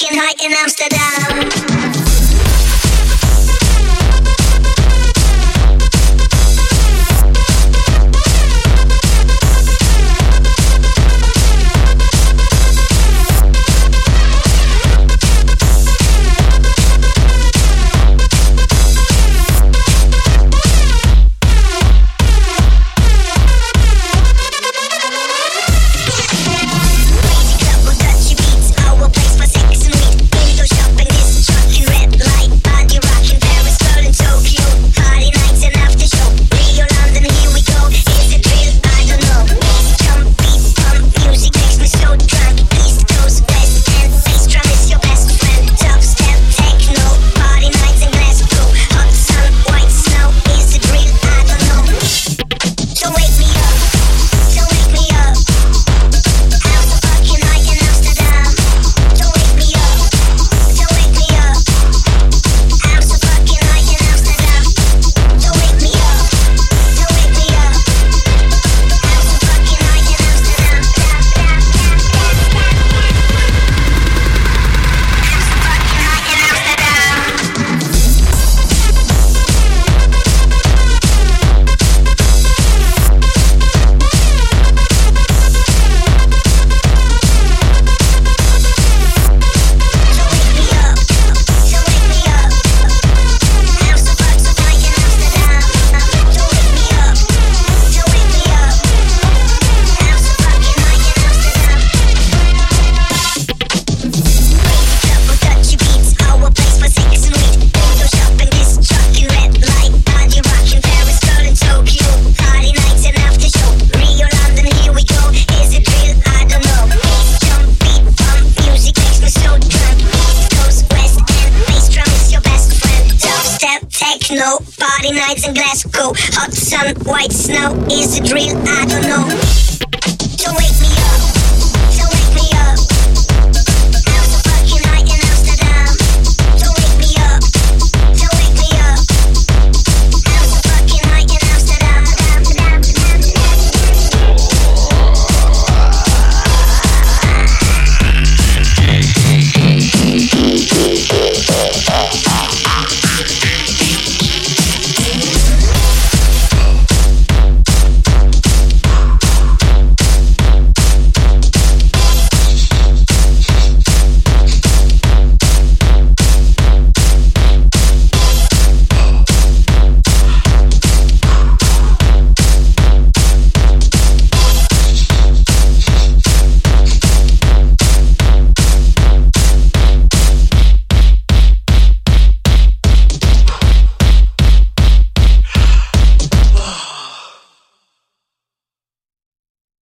Working high in Amsterdam. Party nights in Glasgow, hot sun, white snow. Is it real? I don't know.